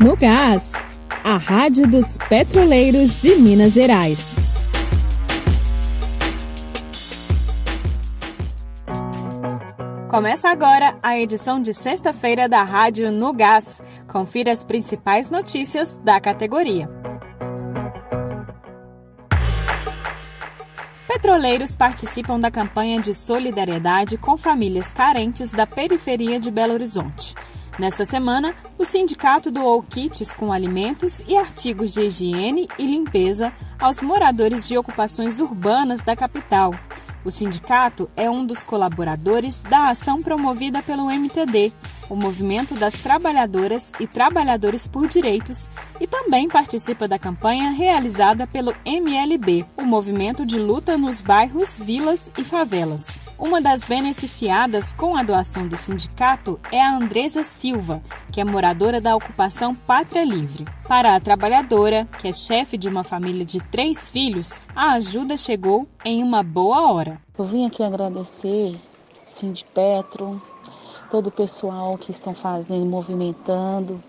No Gás, a Rádio dos Petroleiros de Minas Gerais. Começa agora a edição de sexta-feira da Rádio No Gás. Confira as principais notícias da categoria. Petroleiros participam da campanha de solidariedade com famílias carentes da periferia de Belo Horizonte. Nesta semana, o sindicato doou kits com alimentos e artigos de higiene e limpeza aos moradores de ocupações urbanas da capital. O sindicato é um dos colaboradores da ação promovida pelo MTD, o Movimento das Trabalhadoras e Trabalhadores por Direitos, e também participa da campanha realizada pelo MLB, o Movimento de Luta nos Bairros, Vilas e Favelas. Uma das beneficiadas com a doação do sindicato é a Andresa Silva, que é moradora da ocupação Pátria Livre. Para a trabalhadora, que é chefe de uma família de três filhos, a ajuda chegou em uma boa hora. Eu vim aqui agradecer Sindipetro, todo o pessoal que estão fazendo, movimentando,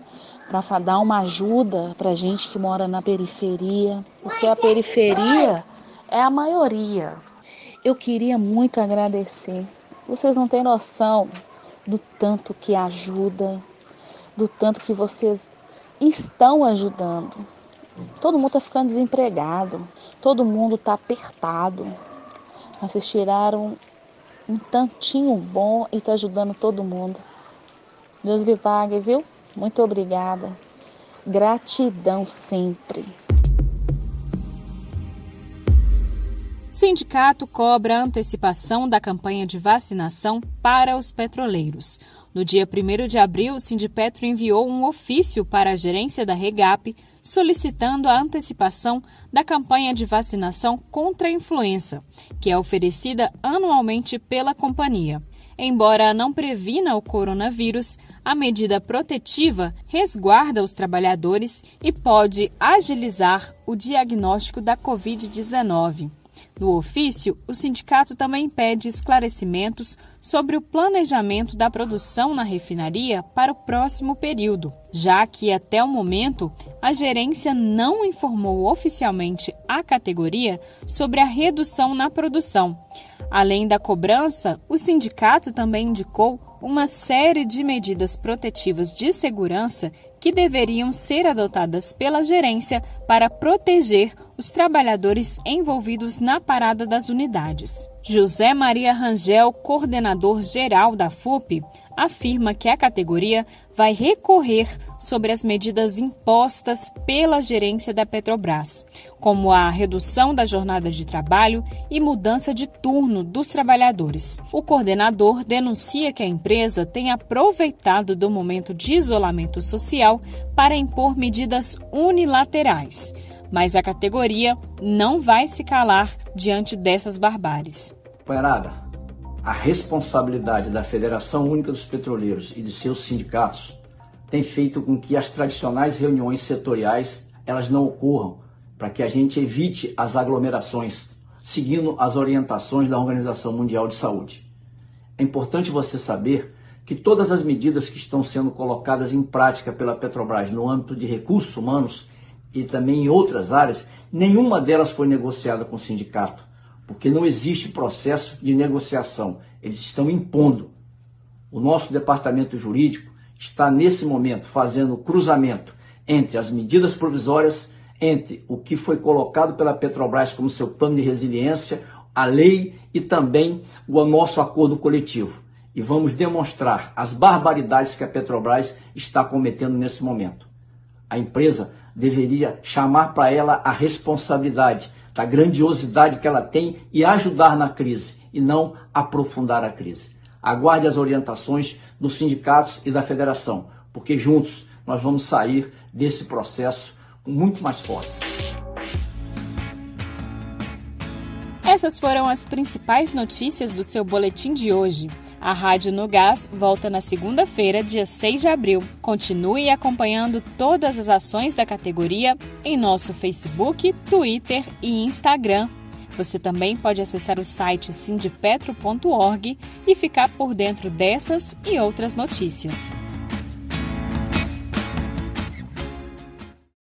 para dar uma ajuda para gente que mora na periferia, porque a periferia é a maioria. Eu queria muito agradecer. Vocês não têm noção do tanto que ajuda, do tanto que vocês estão ajudando. Todo mundo está ficando desempregado, todo mundo está apertado. Vocês tiraram um tantinho bom e está ajudando todo mundo. Deus lhe pague, viu? Muito obrigada. Gratidão sempre. Sindicato cobra antecipação da campanha de vacinação para os petroleiros. No dia 1 de abril, o Sindipetro enviou um ofício para a gerência da Regap solicitando a antecipação da campanha de vacinação contra a influenza, que é oferecida anualmente pela companhia. Embora não previna o coronavírus, a medida protetiva resguarda os trabalhadores e pode agilizar o diagnóstico da Covid-19. No ofício, o sindicato também pede esclarecimentos sobre o planejamento da produção na refinaria para o próximo período, já que até o momento a gerência não informou oficialmente a categoria sobre a redução na produção. Além da cobrança, o sindicato também indicou uma série de medidas protetivas de segurança que deveriam ser adotadas pela gerência para proteger os trabalhadores envolvidos na parada das unidades. José Maria Rangel, coordenador geral da FUP, afirma que a categoria vai recorrer sobre as medidas impostas pela gerência da Petrobras, como a redução da jornada de trabalho e mudança de turno dos trabalhadores. O coordenador denuncia que a empresa tem aproveitado do momento de isolamento social para impor medidas unilaterais mas a categoria não vai se calar diante dessas barbáries. Parada, a responsabilidade da Federação Única dos Petroleiros e de seus sindicatos tem feito com que as tradicionais reuniões setoriais elas não ocorram, para que a gente evite as aglomerações, seguindo as orientações da Organização Mundial de Saúde. É importante você saber que todas as medidas que estão sendo colocadas em prática pela Petrobras no âmbito de recursos humanos e também em outras áreas, nenhuma delas foi negociada com o sindicato, porque não existe processo de negociação. Eles estão impondo. O nosso departamento jurídico está nesse momento fazendo o cruzamento entre as medidas provisórias, entre o que foi colocado pela Petrobras como seu plano de resiliência, a lei e também o nosso acordo coletivo. E vamos demonstrar as barbaridades que a Petrobras está cometendo nesse momento. A empresa deveria chamar para ela a responsabilidade da grandiosidade que ela tem e ajudar na crise, e não aprofundar a crise. Aguarde as orientações dos sindicatos e da federação, porque juntos nós vamos sair desse processo muito mais fortes. Essas foram as principais notícias do seu boletim de hoje. A Rádio No Gás volta na segunda-feira, dia 6 de abril. Continue acompanhando todas as ações da categoria em nosso Facebook, Twitter e Instagram. Você também pode acessar o site sindipetro.org e ficar por dentro dessas e outras notícias.